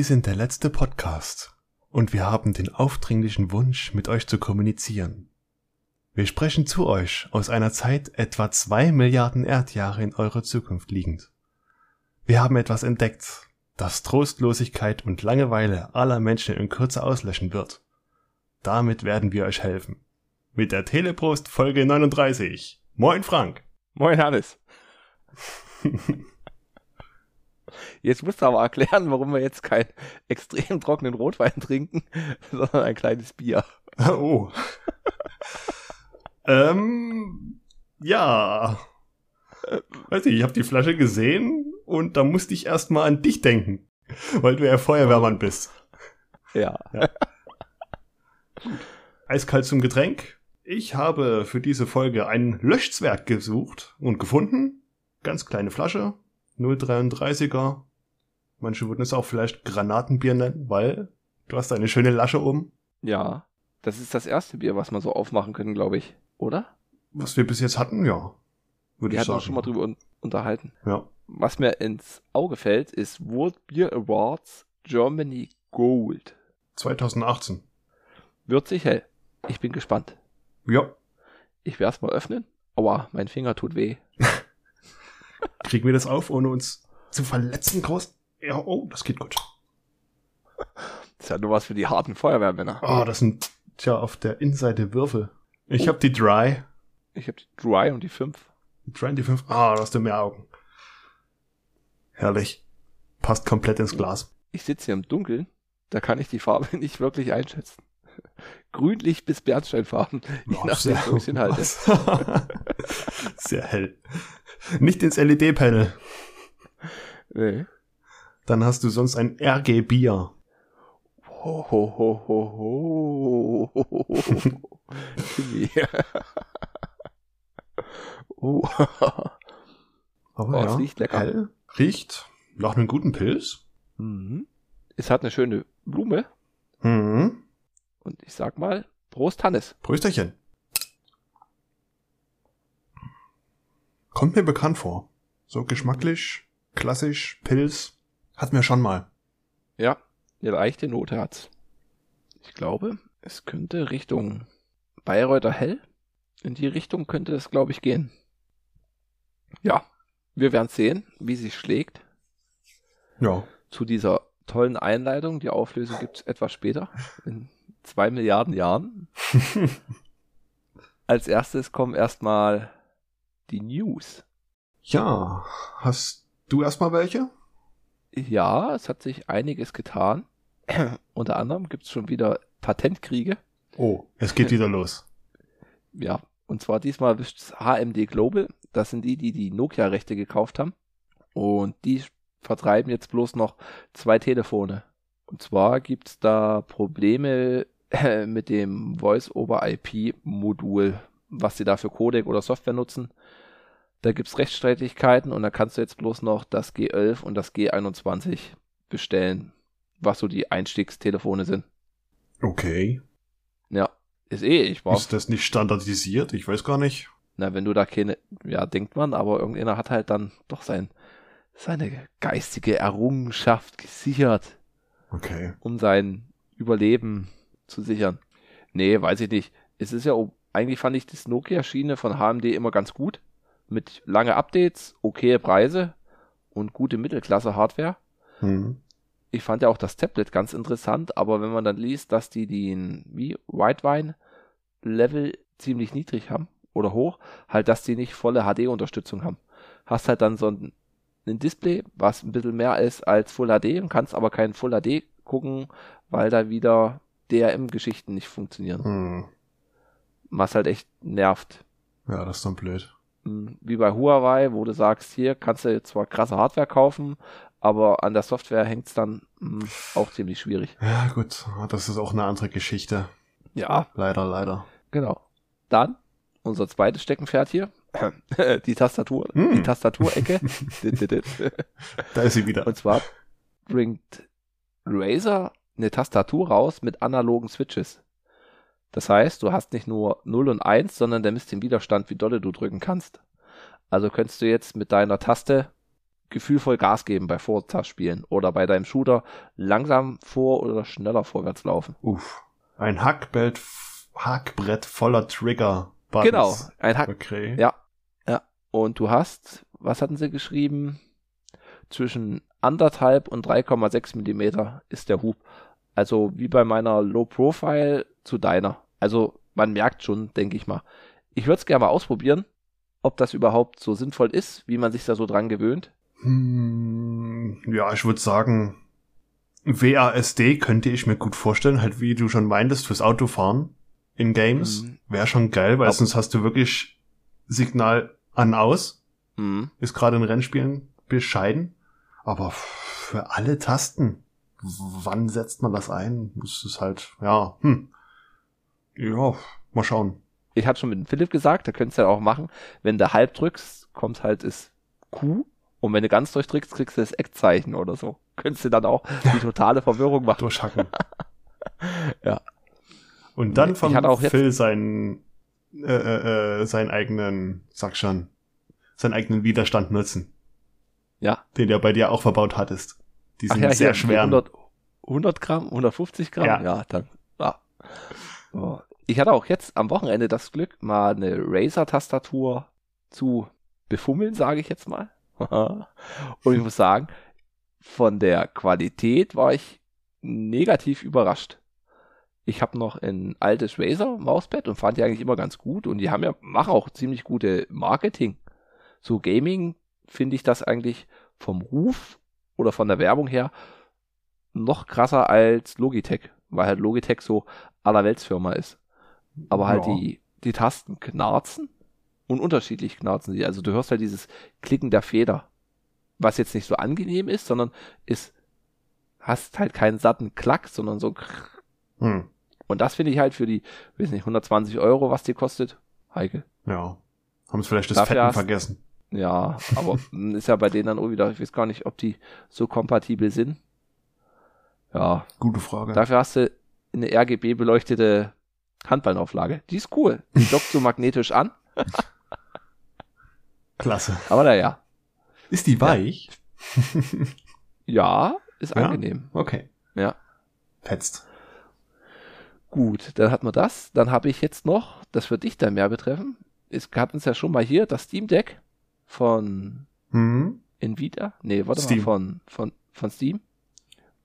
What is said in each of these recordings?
Wir sind der letzte Podcast und wir haben den aufdringlichen Wunsch, mit euch zu kommunizieren. Wir sprechen zu euch aus einer Zeit etwa zwei Milliarden Erdjahre in eurer Zukunft liegend. Wir haben etwas entdeckt, das Trostlosigkeit und Langeweile aller Menschen in Kürze auslöschen wird. Damit werden wir euch helfen. Mit der Teleprost Folge 39. Moin Frank. Moin Hannes. Jetzt musst du aber erklären, warum wir jetzt keinen extrem trockenen Rotwein trinken, sondern ein kleines Bier. Oh. ähm, ja. Weiß nicht, ich habe die Flasche gesehen und da musste ich erstmal an dich denken, weil du ja Feuerwehrmann bist. Ja. ja. Eiskalt zum Getränk. Ich habe für diese Folge ein Löschzwerg gesucht und gefunden. Ganz kleine Flasche, 0,33er. Manche würden es auch vielleicht Granatenbier nennen, weil du hast eine schöne Lasche oben. Ja, das ist das erste Bier, was wir so aufmachen können, glaube ich, oder? Was wir bis jetzt hatten, ja. Würde wir ich hatten uns schon mal drüber un unterhalten. Ja. Was mir ins Auge fällt, ist World Beer Awards Germany Gold. 2018. Wird sich hell. Ich bin gespannt. Ja. Ich werde es mal öffnen. Aua, mein Finger tut weh. Kriegen wir das auf, ohne uns zu verletzen, groß? Ja, oh, das geht gut. Das ist ja nur was für die harten Feuerwehrmänner. Oh, das sind tja auf der Innenseite Würfel. Ich oh. habe die Dry. Ich habe die Dry und die 5. Die Dry und die 5. Ah, da hast du mehr Augen. Herrlich. Passt komplett ins Glas. Ich sitze hier im Dunkeln. Da kann ich die Farbe nicht wirklich einschätzen. Grünlich bis Bernsteinfarben, je oh, nachdem, wo ich halte. sehr hell. Nicht ins LED-Panel. Nee. Dann hast du sonst ein RG-Bier. Ho, ho, ho, ho, ho. oh. Aber oh, ja, es riecht lecker. Hell, riecht nach einem guten Pilz. Mhm. Es hat eine schöne Blume. Mhm. Und ich sag mal, Prost Hannes. Prösterchen. Kommt mir bekannt vor. So geschmacklich, klassisch, Pilz. Hatten wir schon mal. Ja, eine leichte Note hat's. Ich glaube, es könnte Richtung Bayreuther Hell. In die Richtung könnte es, glaube ich, gehen. Ja, wir werden sehen, wie sich schlägt. Ja. Zu dieser tollen Einleitung. Die Auflösung gibt's etwas später. In zwei Milliarden Jahren. Als erstes kommen erstmal die News. Ja, hast du erstmal welche? Ja, es hat sich einiges getan. Unter anderem gibt es schon wieder Patentkriege. Oh, es geht wieder los. Ja, und zwar diesmal ist HMD Global. Das sind die, die die Nokia-Rechte gekauft haben. Und die vertreiben jetzt bloß noch zwei Telefone. Und zwar gibt es da Probleme mit dem Voice-over-IP-Modul, was sie da für Codec oder Software nutzen. Da gibt es Rechtsstreitigkeiten und da kannst du jetzt bloß noch das G11 und das G21 bestellen, was so die Einstiegstelefone sind. Okay. Ja, ist eh, ich war. Ist das nicht standardisiert? Ich weiß gar nicht. Na, wenn du da keine, ja, denkt man, aber irgendeiner hat halt dann doch sein, seine geistige Errungenschaft gesichert. Okay. Um sein Überleben zu sichern. Nee, weiß ich nicht. Es ist ja, eigentlich fand ich das Nokia-Schiene von HMD immer ganz gut mit lange Updates, okaye Preise und gute Mittelklasse-Hardware. Mhm. Ich fand ja auch das Tablet ganz interessant, aber wenn man dann liest, dass die den wie Whitewine Level ziemlich niedrig haben oder hoch, halt, dass die nicht volle HD-Unterstützung haben. Hast halt dann so ein, ein, Display, was ein bisschen mehr ist als Full HD und kannst aber kein Full HD gucken, weil da wieder DRM-Geschichten nicht funktionieren. Mhm. Was halt echt nervt. Ja, das ist dann blöd. Hm, wie bei Huawei, wo du sagst, hier kannst du zwar krasse Hardware kaufen, aber an der Software hängt es dann mh, hm, auch ziemlich schwierig. Ja, gut, das ist auch eine andere Geschichte. Ja. Leider, leider. Genau. Dann unser zweites Steckenpferd hier. die Tastatur, mm. die Tastaturecke. da ist sie wieder. Und zwar bringt Razer eine Tastatur raus mit analogen Switches. Das heißt, du hast nicht nur 0 und 1, sondern der misst den Widerstand, wie dolle du drücken kannst. Also könntest du jetzt mit deiner Taste gefühlvoll Gas geben bei Forza-Spielen oder bei deinem Shooter langsam vor oder schneller vorwärts laufen. Uff. Ein Hackbrett, Hackbrett voller Trigger. -Buttons. Genau, ein Hack. Okay. Ja. Und du hast, was hatten sie geschrieben? Zwischen anderthalb und 3,6 Millimeter ist der Hub. Also wie bei meiner Low Profile zu deiner. Also man merkt schon, denke ich mal. Ich würde es gerne mal ausprobieren, ob das überhaupt so sinnvoll ist, wie man sich da so dran gewöhnt. Hm, ja, ich würde sagen, WASD könnte ich mir gut vorstellen, halt wie du schon meintest, fürs Autofahren in Games. Mhm. Wäre schon geil, weil Aber sonst hast du wirklich Signal an aus. Mhm. Ist gerade in Rennspielen bescheiden. Aber für alle Tasten, wann setzt man das ein? Das ist halt, ja, hm. Ja, mal schauen. Ich hatte schon mit dem Philipp gesagt, da könntest du ja auch machen, wenn du halb drückst, kommt halt das Q und wenn du ganz durchdrückst, kriegst du das Eckzeichen oder so. Könntest du dann auch die totale Verwirrung machen. Durchhacken. ja. Und dann von Phil seinen, äh, äh, äh, seinen eigenen, sag schon, seinen eigenen Widerstand nutzen. Ja. Den du ja bei dir auch verbaut hattest. Die sind ja, sehr schwer. 100, 100 Gramm, 150 Gramm? Ja, ja dann, ja. Oh. Ich hatte auch jetzt am Wochenende das Glück, mal eine Razer-Tastatur zu befummeln, sage ich jetzt mal. Und ich muss sagen, von der Qualität war ich negativ überrascht. Ich habe noch ein altes Razer Mauspad und fand die eigentlich immer ganz gut und die haben ja machen auch ziemlich gute Marketing. So Gaming finde ich das eigentlich vom Ruf oder von der Werbung her noch krasser als Logitech, weil halt Logitech so allerweltsfirma ist. Aber halt ja. die, die Tasten knarzen und unterschiedlich knarzen sie. Also du hörst halt dieses Klicken der Feder, was jetzt nicht so angenehm ist, sondern ist, hast halt keinen satten Klack, sondern so. Hm. Und das finde ich halt für die, weiß nicht, 120 Euro, was die kostet, heikel. Ja. Haben es vielleicht das Dafür Fetten hast, vergessen. Ja, aber ist ja bei denen dann auch wieder, ich weiß gar nicht, ob die so kompatibel sind. Ja. Gute Frage. Dafür hast du eine RGB beleuchtete Handballenauflage. Die ist cool. Die dockt so magnetisch an. Klasse. Aber naja. Ist die weich? Ja, ist ja? angenehm. Okay. Ja. Fetzt. Gut, dann hat man das. Dann habe ich jetzt noch, das wird dich dann mehr betreffen. Es hatten es ja schon mal hier, das Steam Deck von hm? Nvidia. Nee, warte Steam. mal, von, von, von Steam.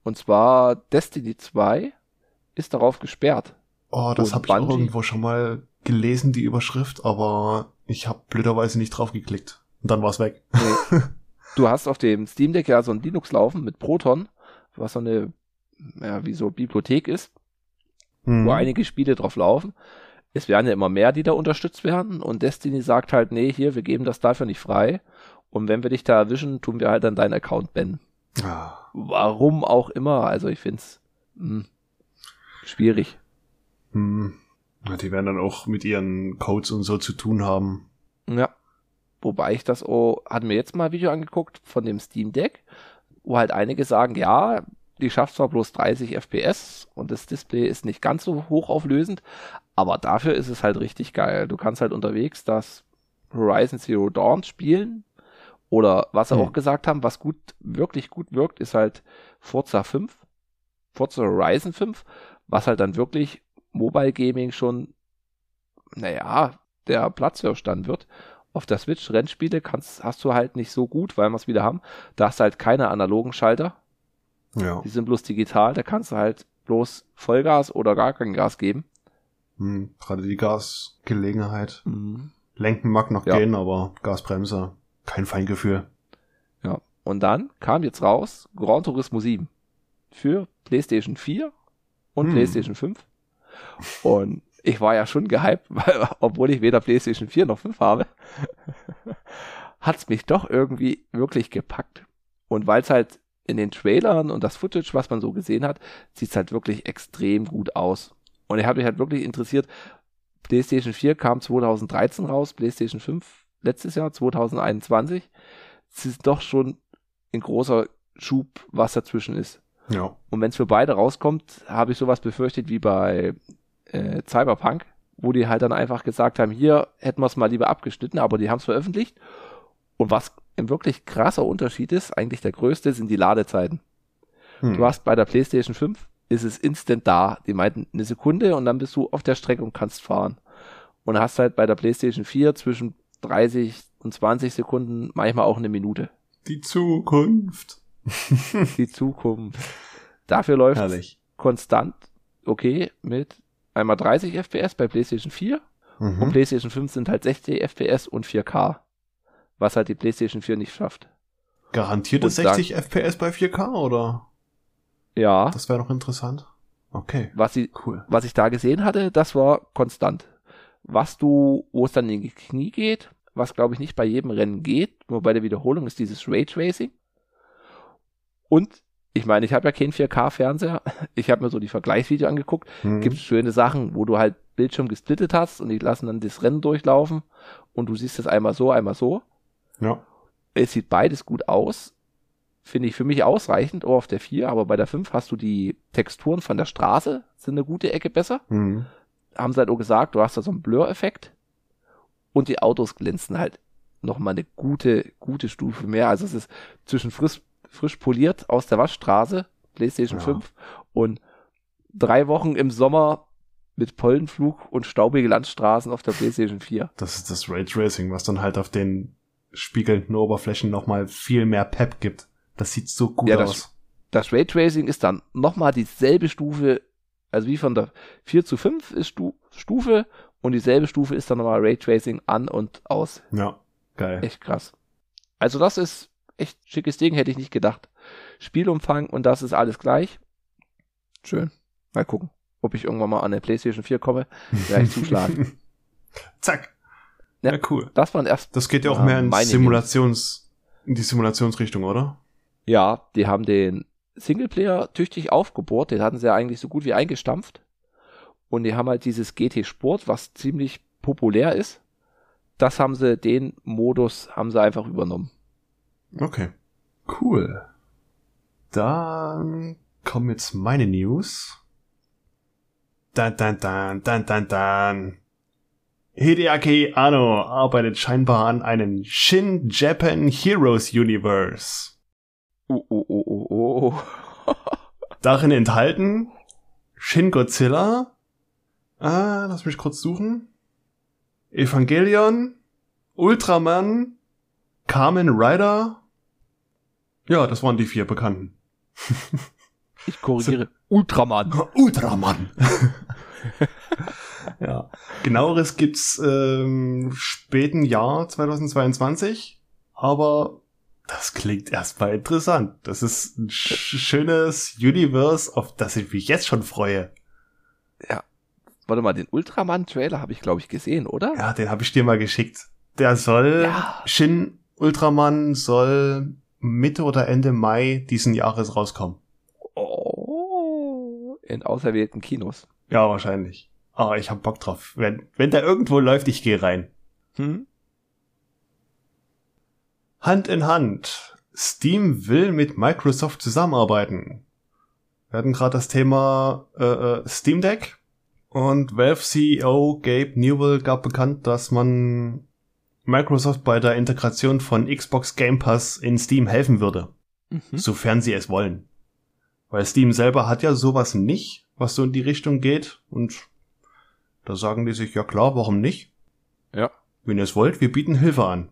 Und zwar Destiny 2 ist darauf gesperrt. Oh, das habe ich auch irgendwo schon mal gelesen, die Überschrift, aber ich habe blöderweise nicht drauf geklickt. Und dann war's weg. Nee. du hast auf dem Steam Deck ja so ein Linux laufen mit Proton, was so eine, ja, wie so Bibliothek ist, hm. wo einige Spiele drauf laufen. Es werden ja immer mehr, die da unterstützt werden. Und Destiny sagt halt, nee, hier, wir geben das dafür nicht frei. Und wenn wir dich da erwischen, tun wir halt dann deinen Account bannen. Ah. Warum auch immer. Also ich find's mh, hm, schwierig. Hm. Die werden dann auch mit ihren Codes und so zu tun haben. Ja. Wobei ich das auch, hatten wir jetzt mal ein Video angeguckt von dem Steam Deck, wo halt einige sagen, ja, die schafft zwar bloß 30 FPS und das Display ist nicht ganz so hochauflösend, aber dafür ist es halt richtig geil. Du kannst halt unterwegs das Horizon Zero Dawn spielen oder was sie hm. auch gesagt haben, was gut, wirklich gut wirkt, ist halt Forza 5, Forza Horizon 5, was halt dann wirklich Mobile Gaming schon, naja, der Platzhirsch dann wird. Auf der Switch Rennspiele kannst, hast du halt nicht so gut, weil wir es wieder haben. Da hast du halt keine analogen Schalter. Ja. Die sind bloß digital. Da kannst du halt bloß Vollgas oder gar kein Gas geben. Hm, gerade die Gasgelegenheit. Mhm. Lenken mag noch ja. gehen, aber Gasbremse, kein Feingefühl. Ja. Und dann kam jetzt raus Gran Turismo 7 für PlayStation 4 und hm. PlayStation 5. Und ich war ja schon gehypt, weil, obwohl ich weder PlayStation 4 noch 5 habe, hat es mich doch irgendwie wirklich gepackt. Und weil es halt in den Trailern und das Footage, was man so gesehen hat, sieht es halt wirklich extrem gut aus. Und ich habe mich halt wirklich interessiert, PlayStation 4 kam 2013 raus, PlayStation 5 letztes Jahr, 2021. Es ist doch schon ein großer Schub, was dazwischen ist. Ja. Und wenn es für beide rauskommt, habe ich sowas befürchtet wie bei äh, Cyberpunk, wo die halt dann einfach gesagt haben, hier hätten wir es mal lieber abgeschnitten, aber die haben es veröffentlicht. Und was ein wirklich krasser Unterschied ist, eigentlich der größte, sind die Ladezeiten. Hm. Du hast bei der PlayStation 5 ist es instant da. Die meinten eine Sekunde und dann bist du auf der Strecke und kannst fahren. Und hast halt bei der PlayStation 4 zwischen 30 und 20 Sekunden, manchmal auch eine Minute. Die Zukunft. Die Zukunft. Dafür läuft Herrlich. konstant, okay, mit einmal 30 FPS bei PlayStation 4 und Mhm. PlayStation 5 sind halt 60 FPS und 4K. Was halt die PlayStation 4 nicht schafft. Garantierte Und dann- 60 FPS bei 4K oder? Ja, Das wäre noch interessant. Okay, was sie, cool. was ich da gesehen hatte, das war konstant. Was du, wo es dann in die Knie geht, was glaube ich nicht bei jedem Rennen geht, nur bei der Wiederholung ist dieses Raytracing. Und ich meine, ich habe ja keinen 4K-Fernseher. Ich habe mir so die Vergleichsvideo angeguckt. Mhm. Gibt schöne Sachen, wo du halt Bildschirm gesplittet hast und die lassen dann das Rennen durchlaufen und du siehst es einmal so, einmal so. Ja. Es sieht beides gut aus. Finde ich für mich ausreichend, auch auf der 4, aber bei der 5 hast du die Texturen von der Straße, sind eine gute Ecke besser. Mhm. Haben sie halt auch gesagt, du hast da so einen Blur-Effekt und die Autos glänzen halt nochmal eine gute, gute Stufe mehr. Also es ist zwischen frisch, frisch poliert aus der Waschstraße, PlayStation Ja. 5 und drei Wochen im Sommer mit Pollenflug und staubige Landstraßen auf der PlayStation 4. Das ist das Raytracing, was dann halt auf den spiegelnden Oberflächen nochmal viel mehr Pep gibt. Das sieht so gut Ja, das- aus. Das Raytracing ist dann nochmal dieselbe Stufe, also wie von der 4 zu 5 ist Stu Stufe und dieselbe Stufe ist dann nochmal Raytracing an und aus. Ja, geil. Echt krass. Also das ist echt schickes Ding, hätte ich nicht gedacht. Spielumfang und das ist alles gleich. Schön. Mal gucken, ob ich irgendwann mal an der PlayStation 4 komme. werde ich zuschlagen. Zack. Ja. Ja. cool. Das waren erst, Das geht ja auch mehr in Simulations, in die Simulationsrichtung, oder? ja, die haben den Singleplayer tüchtig aufgebohrt, den hatten sie ja eigentlich so gut wie eingestampft. Und die haben halt dieses GT Sport, was ziemlich populär ist. Das haben sie, den Modus haben sie einfach übernommen. Okay. Cool. Dann kommen jetzt meine News. Dan, dan, dan, dan, dan, dan. Hideaki Anno arbeitet scheinbar an einem Shin Japan Heroes Universe. Oh, oh, oh, oh, oh. Darin enthalten Shin Godzilla. Ah, lass mich kurz suchen. Evangelion, Ultraman, Kamen Rider. Ja, das waren die vier Bekannten. Ich korrigiere. Ultraman. Ultraman. ja. Genaueres gibt's ähm, späten Jahr 2022, aber das klingt erstmal interessant. Das ist ein sch schönes Universe, auf das ich mich jetzt schon freue. Warte mal, den Ultraman-Trailer habe ich, glaube ich, gesehen, oder? Ja, den habe ich dir mal geschickt. Der soll, Ja. Shin Ultraman soll Mitte oder Ende Mai diesen Jahres rauskommen. Oh, in auserwählten Kinos. Ja, wahrscheinlich. Aber ich hab Bock drauf. Wenn, wenn der irgendwo läuft, ich gehe rein. Hm? Hand in Hand. Steam will mit Microsoft zusammenarbeiten. Wir hatten gerade das Thema äh, äh, Steam Deck und Valve CEO Gabe Newell gab bekannt, dass man Microsoft bei der Integration von Xbox Game Pass in Steam helfen würde, Mhm. sofern sie es wollen. Weil Steam selber hat ja sowas nicht, was so in die Richtung geht und da sagen die sich, ja klar, warum nicht? Ja. Wenn ihr es wollt, wir bieten Hilfe an.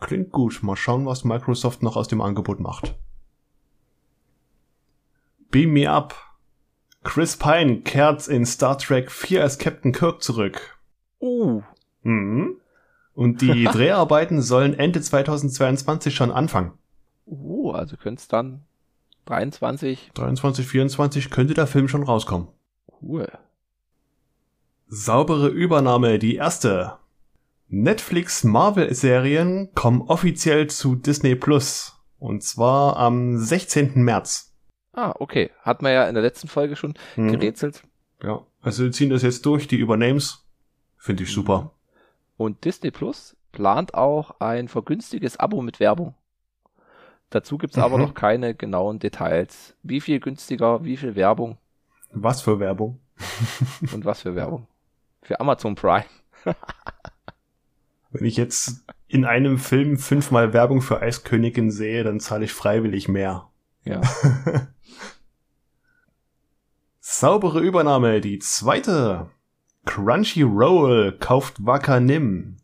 Klingt gut. Mal schauen, was Microsoft noch aus dem Angebot macht. Beam me up. Chris Pine kehrt in Star Trek 4 als Captain Kirk zurück. Uh, Mhm. Und die Dreharbeiten sollen Ende 2022 schon anfangen. uh, also könnte es dann 23. 23, 24 könnte der Film schon rauskommen. Cool. Saubere Übernahme, die erste. Netflix Marvel-Serien kommen offiziell zu Disney Plus. Und zwar am 16. März. Ah, okay. Hat man ja in der letzten Folge schon Mhm. gerätselt. Ja, also wir ziehen das jetzt durch, die Übernames. Finde ich super. Und Disney Plus plant auch ein vergünstiges Abo mit Werbung. Dazu gibt's aber Mhm. noch keine genauen Details. Wie viel günstiger, wie viel Werbung Was für Werbung. und was für Werbung. Für Amazon Prime. Wenn ich jetzt in einem Film fünfmal Werbung für Eiskönigin sehe, dann zahle ich freiwillig mehr. Ja. Saubere Übernahme, die zweite. Crunchyroll kauft Wakanim.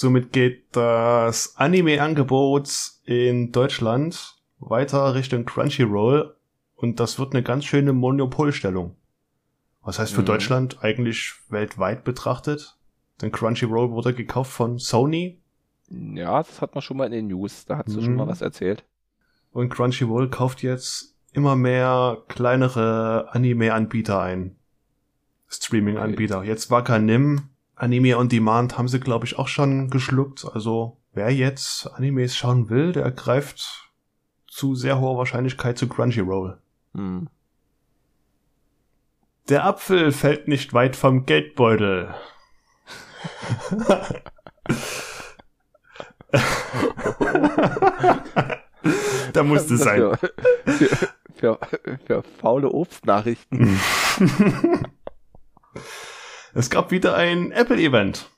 Somit geht das Anime-Angebot in Deutschland weiter Richtung Crunchyroll und das wird eine ganz schöne Monopolstellung. Was heißt für Mhm. Deutschland eigentlich weltweit betrachtet? Denn Crunchyroll wurde gekauft von Sony Ja, das hat man schon mal in den News. Da du schon Mhm. mal was erzählt. und Crunchyroll kauft jetzt immer mehr kleinere Anime-Anbieter ein. Streaming-Anbieter. Jetzt Wakanim, Anime on Demand haben sie, glaube ich, auch schon geschluckt. Also wer jetzt Animes schauen will, der greift zu sehr hoher Wahrscheinlichkeit zu Crunchyroll. Hm. Der Apfel fällt nicht weit vom Geldbeutel. da musste es sein. Für, für, für faule Obstnachrichten. Es gab wieder ein Apple-Event.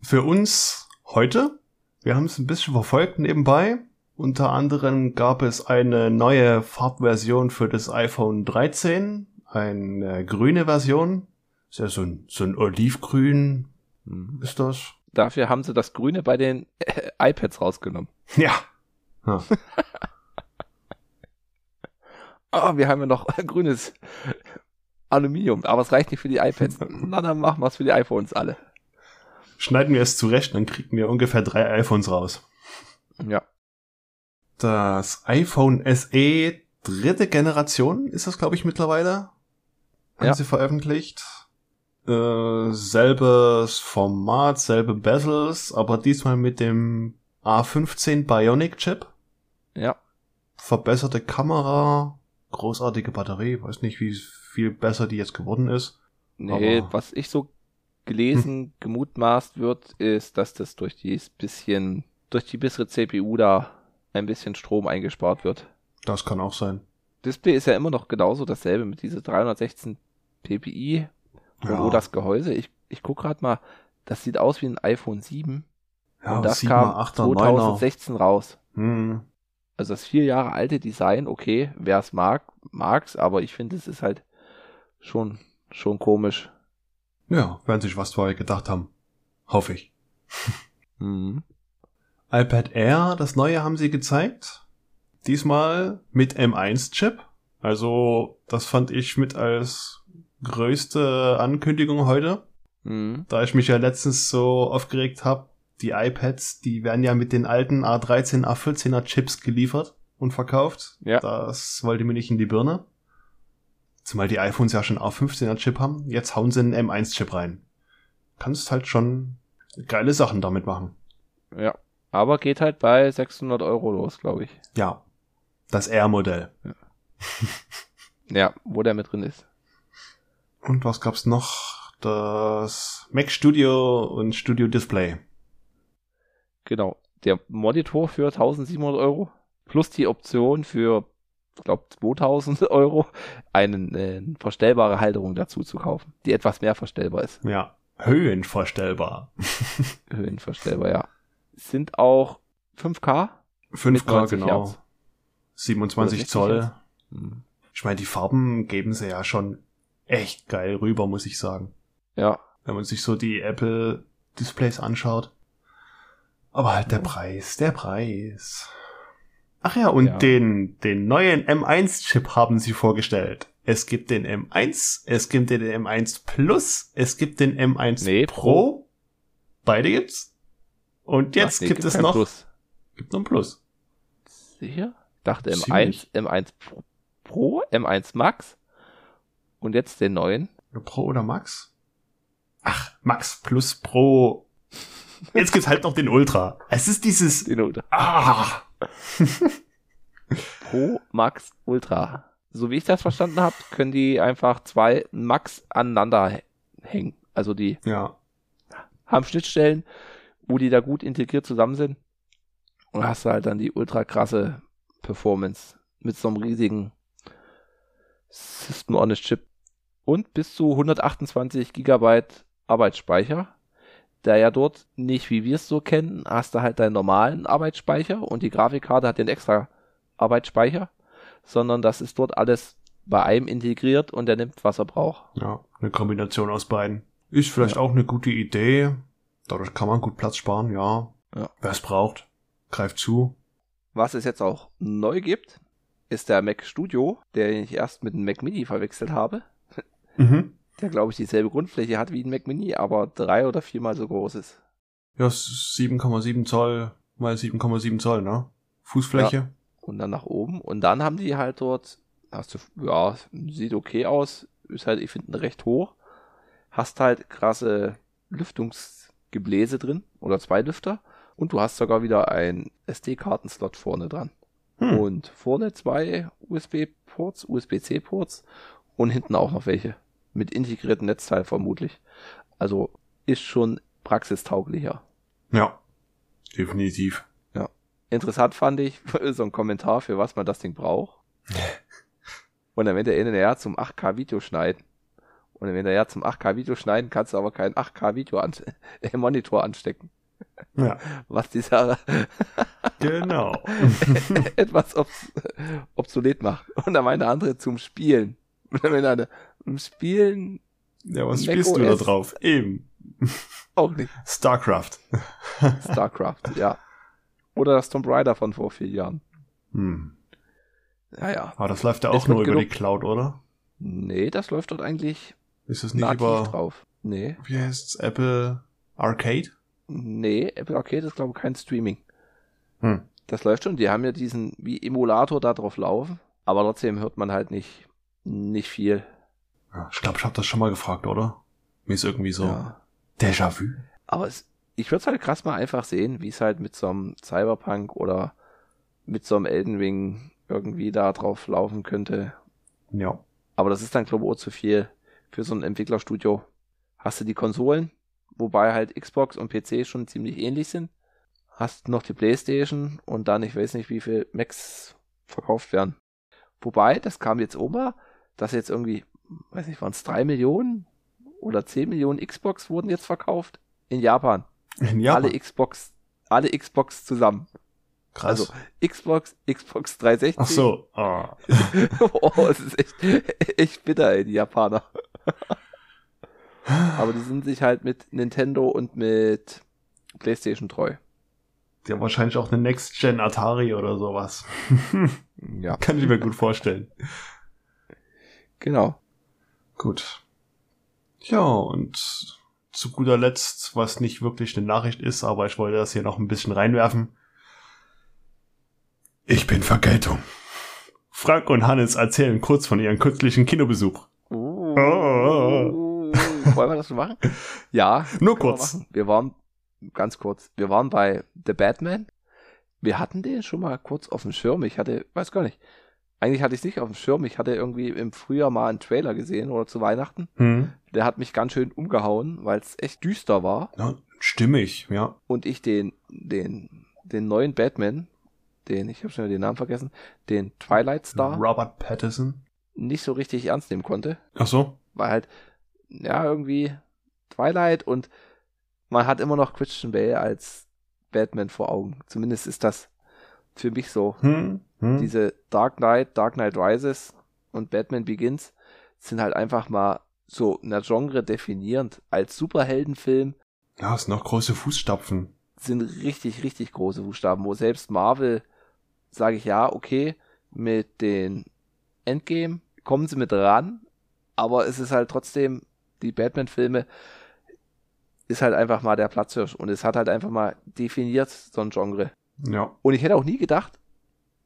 Für uns heute. Wir haben es ein bisschen verfolgt nebenbei. Unter anderem gab es eine neue Farbversion für das iPhone 13. Eine grüne Version. Ist ja so ein, so ein Olivgrün Hm. ist das. Dafür haben sie das Grüne bei den äh, iPads rausgenommen. Ja. ja. Ah, wir haben ja noch grünes Aluminium, aber es reicht nicht für die iPads. Na, dann machen wir es für die iPhones alle. Schneiden wir es zurecht, dann kriegen wir ungefähr drei iPhones raus. Ja. Das iPhone SE dritte Generation ist das, glaube ich, mittlerweile. Haben Ja. sie veröffentlicht. Äh, selbes Format, selbe Bezels, aber diesmal mit dem A15 Bionic Chip. Ja. Verbesserte Kamera, großartige Batterie, weiß nicht, wie viel besser die jetzt geworden ist. Nee, Aber- was ich so gelesen, gemutmaßt wird, ist, dass das durch dieses bisschen, durch die bessere CPU da ein bisschen Strom eingespart wird. Das kann auch sein. Display ist ja immer noch genauso dasselbe mit diese 316 ppi und Ja. oh, das Gehäuse. Ich, ich guck gerade mal, das sieht aus wie ein iPhone 7 Ja, und das 7er, kam 8er, 9er. 2016 raus. Hm. Also das vier Jahre alte Design, okay, wer es mag, mag's, aber ich finde, es ist halt schon, schon komisch. Ja, werden sich was dabei gedacht haben. Hoffe ich. Mhm. iPad Air, das neue haben sie gezeigt. Diesmal mit M1-Chip. Also, das fand ich mit als größte Ankündigung heute. Mhm. Da ich mich ja letztens so aufgeregt habe, die iPads, die werden ja mit den alten A13, A14er Chips geliefert und verkauft. Ja. Das wollte mir nicht in die Birne. Zumal die iPhones ja schon A15er Chip haben. Jetzt hauen sie einen M1-Chip rein. Kannst halt schon geile Sachen damit machen. Ja. Aber geht halt bei 600 Euro los, glaube ich. Ja. Das R-Modell. Ja, wo der mit drin ist. Und was gab's noch? Das Mac Studio und Studio Display. Genau. Der Monitor für 1700 Euro plus die Option für, glaube, 2000 Euro einen äh, verstellbare Halterung dazu zu kaufen, die etwas mehr verstellbar ist. Ja. Höhenverstellbar. Höhenverstellbar, ja. Sind auch 5K. 5K, 90 genau. Hertz. 27 60 Zoll. Hertz. Hm. Ich meine, die Farben geben sie ja schon echt geil rüber, muss ich sagen. Ja, Wenn man sich so die Apple Displays anschaut. Aber halt der Preis, der Preis. Ach ja, und Ja. den, den neuen M1-Chip haben sie vorgestellt. Es gibt den M1, es gibt den M1 Plus, es gibt den M1 Nee, Pro. Beide gibt's. Und jetzt Ach, nee, gibt es kein noch, Plus. gibt noch ein Plus. Sicher? Ich dachte M1, Ziemlich. M1 Pro- Pro, M1 Max und jetzt den neuen. Pro oder Max? Ach, Max Plus Pro. Jetzt gibt's halt noch den Ultra. Es ist dieses, Den Ultra. ah, Pro Max Ultra. So wie ich das verstanden habe, können die einfach zwei Max aneinander hängen. Also die ja, haben Schnittstellen, wo die da gut integriert zusammen sind. Und hast halt dann die ultra krasse Performance mit so einem riesigen System on a Chip und bis zu 128 Gigabyte Arbeitsspeicher. Der ja dort nicht, wie wir es so kennen, hast du halt deinen normalen Arbeitsspeicher und die Grafikkarte hat den extra Arbeitsspeicher, sondern das ist dort alles bei einem integriert und der nimmt, was er braucht. Ja, eine Kombination aus beiden. Ist vielleicht Ja. auch eine gute Idee. Dadurch kann man gut Platz sparen, ja. Ja. Wer es braucht, greift zu. Was es jetzt auch neu gibt, ist der Mac Studio, den ich erst mit dem Mac Mini verwechselt habe. Mhm. Der, glaube ich, dieselbe Grundfläche hat wie ein Mac Mini, aber drei oder viermal so groß ist. Ja, es ist 7,7 Zoll mal 7,7 Zoll, ne? Fußfläche. Und dann nach oben. Und dann haben die halt dort, hast du, ja, sieht okay aus, ist halt, ich finde, recht hoch. Hast halt krasse Lüftungsgebläse drin oder zwei Lüfter. Und du hast sogar wieder einen SD-Kartenslot vorne dran. Hm. Und vorne zwei USB-Ports, USB-C-Ports und hinten auch noch welche. Mit integriertem Netzteil vermutlich. Also ist schon praxistauglicher. Ja. Definitiv. Interessant fand ich so ein Kommentar, für was man das Ding braucht. Und dann, wenn der innen ja zum 8K Video schneiden. Und dann, wenn der ja zum 8K Video schneiden, kannst du aber keinen 8K Video an äh, Monitor anstecken. Ja. Was dieser Genau. etwas obs obsolet macht. Und dann meine andere zum Spielen. Und dann meine eine, zum Spielen ja, was Mac spielst du da OS. drauf? Eben. auch nicht. StarCraft. StarCraft, ja. Oder das Tomb Raider von vor vier Jahren. Hm. Naja. Aber das läuft ja Es auch nur über die Cloud, oder? Nee, das läuft dort eigentlich Ist es nicht über, drauf. Nee. wie heißt's, Apple Arcade? Nee, Apple Arcade ist glaube ich kein Streaming. Hm. Das läuft schon. Die haben ja diesen wie Emulator da drauf laufen, aber trotzdem hört man halt nicht nicht viel. Ich glaube, ich habe das schon mal gefragt, oder? Mir ist irgendwie so Ja. Déjà-vu. Aber es, ich würde es halt krass mal einfach sehen, wie es halt mit so einem Cyberpunk oder mit so einem Elden Ring irgendwie da drauf laufen könnte. Ja. Aber das ist dann glaube ich auch zu viel für so ein Entwicklerstudio. Hast du die Konsolen, wobei halt Xbox und PC schon ziemlich ähnlich sind. Hast noch die Playstation und dann, ich weiß nicht, wie viel Macs verkauft werden. Wobei, das kam jetzt ober, dass jetzt irgendwie, weiß nicht, waren es drei Millionen oder 10 Millionen Xbox wurden jetzt verkauft in Japan. In Japan. Alle Xbox, alle Xbox zusammen. Krass. Also Xbox, Xbox 360. Ach so. Ah. oh, es ist echt, echt bitter, ey, die Japaner. Aber die sind sich halt mit Nintendo und mit PlayStation treu. Die haben wahrscheinlich auch eine Next-Gen Atari oder sowas. Ja, Kann ich mir gut vorstellen. genau. Gut. Ja, und zu guter Letzt, was nicht wirklich eine Nachricht ist, aber ich wollte das hier noch ein bisschen reinwerfen. Ich bin Vergeltung. Frank und Hannes erzählen kurz von ihrem kürzlichen Kinobesuch. Uh, Oh. Wollen wir das schon machen? Ja. Nur wir kurz. machen. Wir waren, ganz kurz, wir waren bei The Batman. Wir hatten den schon mal kurz auf dem Schirm. Ich hatte, weiß gar nicht. Eigentlich hatte ich es nicht auf dem Schirm. Ich hatte irgendwie im Frühjahr mal einen Trailer gesehen oder zu Weihnachten. Hm. Der hat mich ganz schön umgehauen, weil es echt düster war. Ja, stimmig, ja. und ich den, den, den neuen Batman, den, ich habe schon den Namen vergessen, den Twilight Star, Robert Pattinson. nicht so richtig ernst nehmen konnte, Ach so. weil halt, ja, irgendwie Twilight und man hat immer noch Christian Bale als Batman vor Augen. Zumindest ist das für mich so. Hm. Hm. Diese Dark Knight, Dark Knight Rises und Batman Begins sind halt einfach mal so in der Genre definierend. Als Superheldenfilm Ja, es sind noch große Fußstapfen. sind richtig, richtig große Buchstaben, wo selbst Marvel, sage ich ja, okay, mit den Endgame kommen sie mit ran, aber es ist halt trotzdem, die Batman-Filme ist halt einfach mal der Platzhirsch und es hat halt einfach mal definiert so ein Genre. Ja. Und ich hätte auch nie gedacht,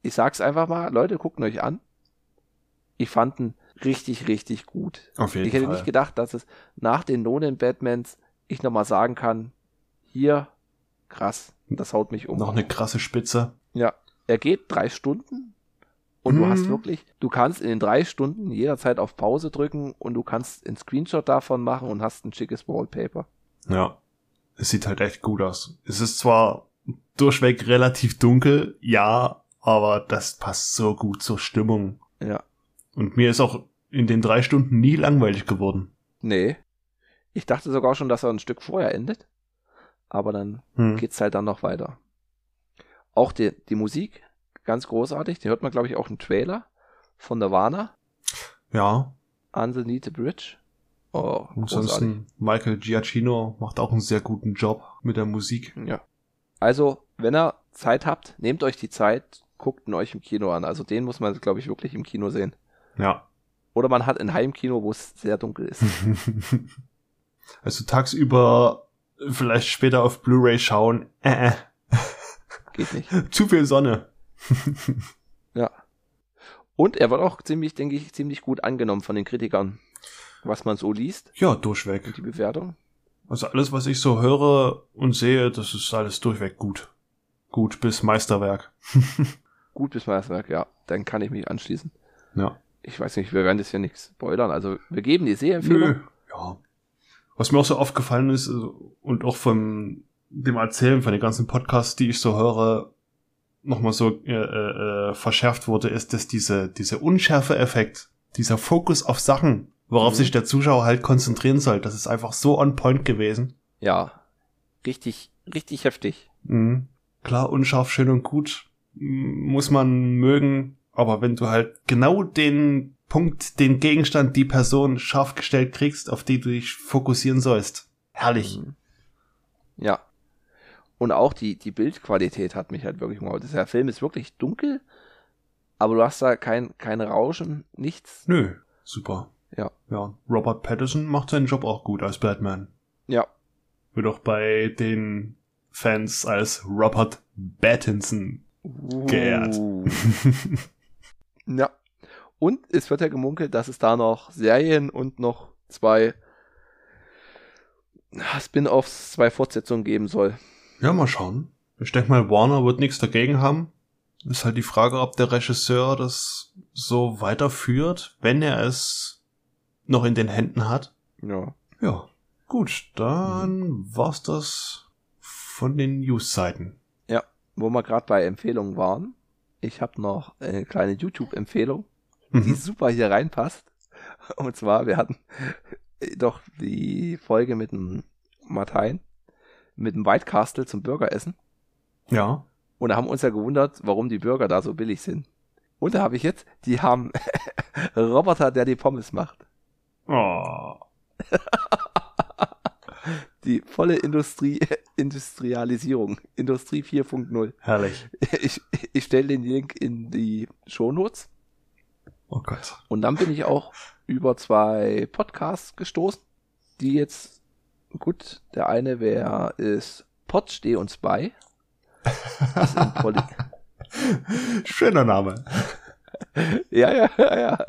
ich sag's einfach mal, Leute, guckt euch an. Ich fand ihn richtig, richtig gut. Auf jeden Ich hätte Fall. nicht gedacht, dass es nach den Nolan Batmans ich nochmal sagen kann, hier, krass, das haut mich um. noch eine krasse Spitze. Ja, er geht drei Stunden und du Mhm. hast wirklich, du kannst in den drei Stunden jederzeit auf Pause drücken und du kannst einen Screenshot davon machen und hast ein schickes Wallpaper. Ja. Es sieht halt echt gut aus. Es ist zwar durchweg relativ dunkel, ja, aber das passt so gut zur Stimmung. Ja, Und mir ist auch in den drei Stunden nie langweilig geworden. nee. Ich dachte sogar schon, dass er ein Stück vorher endet. aber dann Hm. geht's halt dann noch weiter. Auch die, die Musik, ganz großartig, die hört man, glaube ich, auch im Trailer von Nirvana, Ja, Underneath the Bridge. Oh, großartig. ansonsten Michael Giacchino macht auch einen sehr guten Job mit der Musik. Ja. Also, wenn ihr Zeit habt, nehmt euch die Zeit, guckt ihn euch im Kino an. Also den muss man, glaube ich, wirklich im Kino sehen. Ja. Oder man hat ein Heimkino, wo es sehr dunkel ist. also tagsüber vielleicht später auf Blu-ray schauen. Äh, äh. Geht nicht. Zu viel Sonne. Ja. Und er wird auch ziemlich, denke ich, ziemlich gut angenommen von den Kritikern. Was man so liest, Ja, durchweg. die Bewertung. Also alles, was ich so höre und sehe, das ist alles durchweg gut. Gut bis Meisterwerk. Gut bis Meisterwerk, ja. Dann kann ich mich anschließen. Ja. Ich weiß nicht, wir werden das ja nichts spoilern. Also wir geben die Sehempfehlung. Nö. Ja. Was mir auch so aufgefallen ist also, und auch von dem Erzählen von den ganzen Podcasts, die ich so höre, nochmal so äh, äh, verschärft wurde, ist, dass diese, diese Unschärfe-Effekt, dieser Fokus auf Sachen, worauf Mhm. sich der Zuschauer halt konzentrieren soll, das ist einfach so on point gewesen. Ja. Richtig, richtig heftig. Mhm. Klar, unscharf, schön und gut, muss man mögen, aber wenn du halt genau den Punkt, den Gegenstand, die Person scharf gestellt kriegst, auf die du dich fokussieren sollst. Herrlich. Mhm. Ja. Und auch die, die Bildqualität hat mich halt wirklich mal. Der Film ist wirklich dunkel, aber du hast da kein, kein Rauschen, nichts. Nö, super. Ja. Ja, Robert Pattinson macht seinen Job auch gut als Batman. Ja. Wird auch bei den Fans als Robert Pattinson geehrt. Ja. Und es wird ja gemunkelt, dass es da noch Serien und noch zwei Spin-offs, zwei Fortsetzungen geben soll. Ja, mal schauen. Ich denke mal, Warner wird nichts dagegen haben. Ist halt die Frage, ob der Regisseur das so weiterführt, wenn er es noch in den Händen hat. Ja. Ja, gut, dann war's das von den News-Seiten. Wo wir gerade bei Empfehlungen waren. Ich habe noch eine kleine YouTube-Empfehlung, die Mhm. super hier reinpasst. Und zwar, wir hatten doch die Folge mit dem Martein, mit dem White Castle zum Burgeressen. Ja. Und da haben uns ja gewundert, warum die Burger da so billig sind. Und da habe ich jetzt, die haben Roboter, der die Pommes macht. Oh. Die volle Industrie, Industrialisierung, Industrie 4.0. Herrlich. Ich, ich stelle den Link in die Shownotes. Oh Gott. Und dann bin ich auch über zwei Podcasts gestoßen, die jetzt, gut, der eine wäre, ist Pod Steh uns bei. Schöner Name. ja, ja, ja, ja.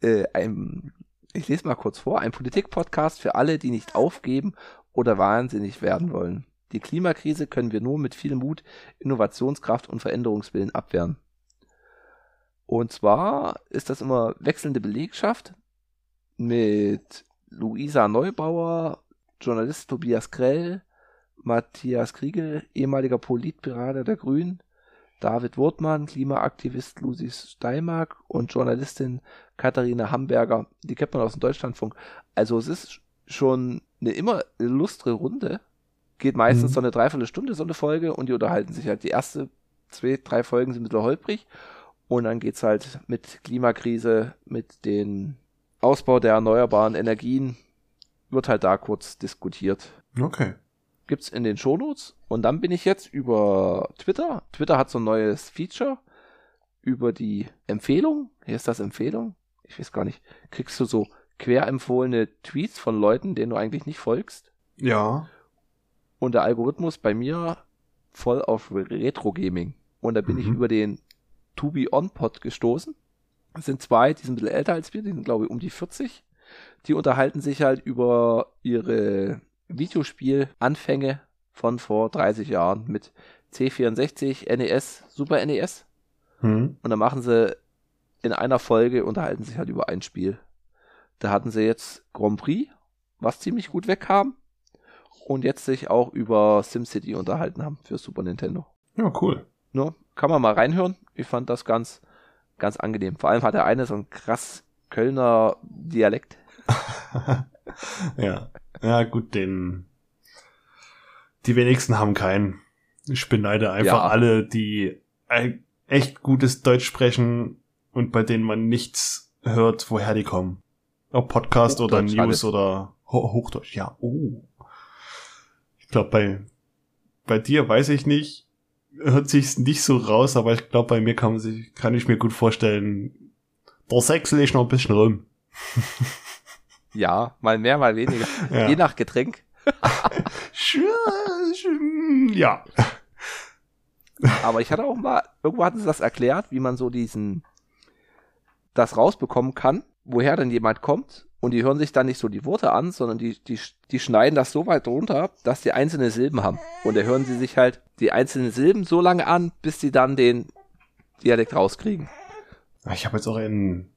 Äh, ein, ich lese mal kurz vor. Ein Politik-Podcast für alle, die nicht aufgeben oder wahnsinnig werden wollen. Die Klimakrise können wir nur mit viel Mut, Innovationskraft und Veränderungswillen abwehren. Und zwar ist das immer wechselnde Belegschaft mit Luisa Neubauer, Journalist Tobias Krell, Matthias Kriegel, ehemaliger Politberater der Grünen, David Wurtmann, Klimaaktivist Lucy Steinmark und Journalistin Katharina Hamburger. Die kennt man aus dem Deutschlandfunk. Also es ist schon eine immer illustre Runde. Geht meistens Mhm. so eine Dreiviertelstunde so eine Folge und die unterhalten sich halt. Die erste zwei, drei Folgen sind ein bisschen holprig und dann geht's halt mit Klimakrise, mit den Ausbau der erneuerbaren Energien, wird halt da kurz diskutiert Okay. Gibt's in den Shownotes. Und dann bin ich jetzt über Twitter. Twitter hat so ein neues Feature über die Empfehlung. Hier ist das Empfehlung. Ich weiß gar nicht. Kriegst du so querempfohlene Tweets von Leuten, denen du eigentlich nicht folgst? Ja. Und der Algorithmus bei mir voll auf Retro-Gaming. Und da bin ich Mhm. über den To Be On Pod gestoßen. Das sind zwei, die sind ein bisschen älter als wir, die sind glaube ich um die 40. Die unterhalten sich halt über ihre Videospiel-Anfänge von vor 30 Jahren mit C64, NES, Super NES. Hm. Und dann machen sie in einer Folge, unterhalten sich halt über ein Spiel. Da hatten sie jetzt Grand Prix, was ziemlich gut wegkam. Und jetzt sich auch über SimCity unterhalten haben für Super Nintendo. Ja, cool. Ne? Kann man mal reinhören. Ich fand das ganz, ganz angenehm. Vor allem hat der eine so einen krass Kölner Dialekt. ja. Ja, gut, den die wenigsten haben keinen. Ich beneide einfach Ja. alle, die ein echt gutes Deutsch sprechen und bei denen man nichts hört, woher die kommen. Ob Podcast oder News alles. oder Ho Hochdeutsch. Ja, oh. Ich glaube, bei, bei dir weiß ich nicht, hört sich's nicht so raus, aber ich glaube, bei mir kann, man sich, kann ich mir gut vorstellen, der Sechsel ist noch ein bisschen rum. Ja, mal mehr, mal weniger. Ja. Je nach Getränk. Ja. Aber ich hatte auch mal, irgendwo hatten sie das erklärt, wie man so diesen, das rausbekommen kann, woher denn jemand kommt. Und die hören sich dann nicht so die Worte an, sondern die, die, die schneiden das so weit runter, dass die einzelne Silben haben. Und da hören sie sich halt die einzelnen Silben so lange an, bis sie dann den Dialekt rauskriegen. Ich habe jetzt auch in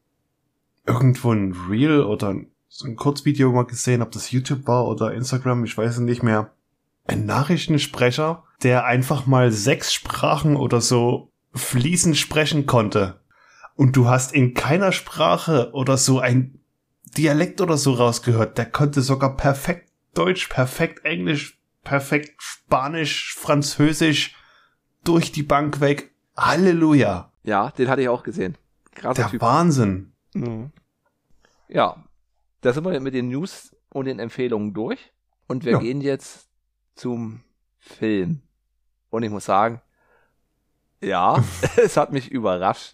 irgendwo ein Reel oder so ein Kurzvideo mal gesehen, ob das YouTube war oder Instagram, ich weiß es nicht mehr. Ein Nachrichtensprecher, der einfach mal sechs Sprachen oder so fließend sprechen konnte. Und du hast in keiner Sprache oder so ein Dialekt oder so rausgehört. Der konnte sogar perfekt Deutsch, perfekt Englisch, perfekt Spanisch, Französisch durch die Bank weg. Halleluja. Ja, den hatte ich auch gesehen. Krasser Der Typ. Wahnsinn. Mhm. Ja, da sind wir mit den News und den Empfehlungen durch. Und wir Ja. gehen jetzt zum Film. Und ich muss sagen, ja, es hat mich überrascht.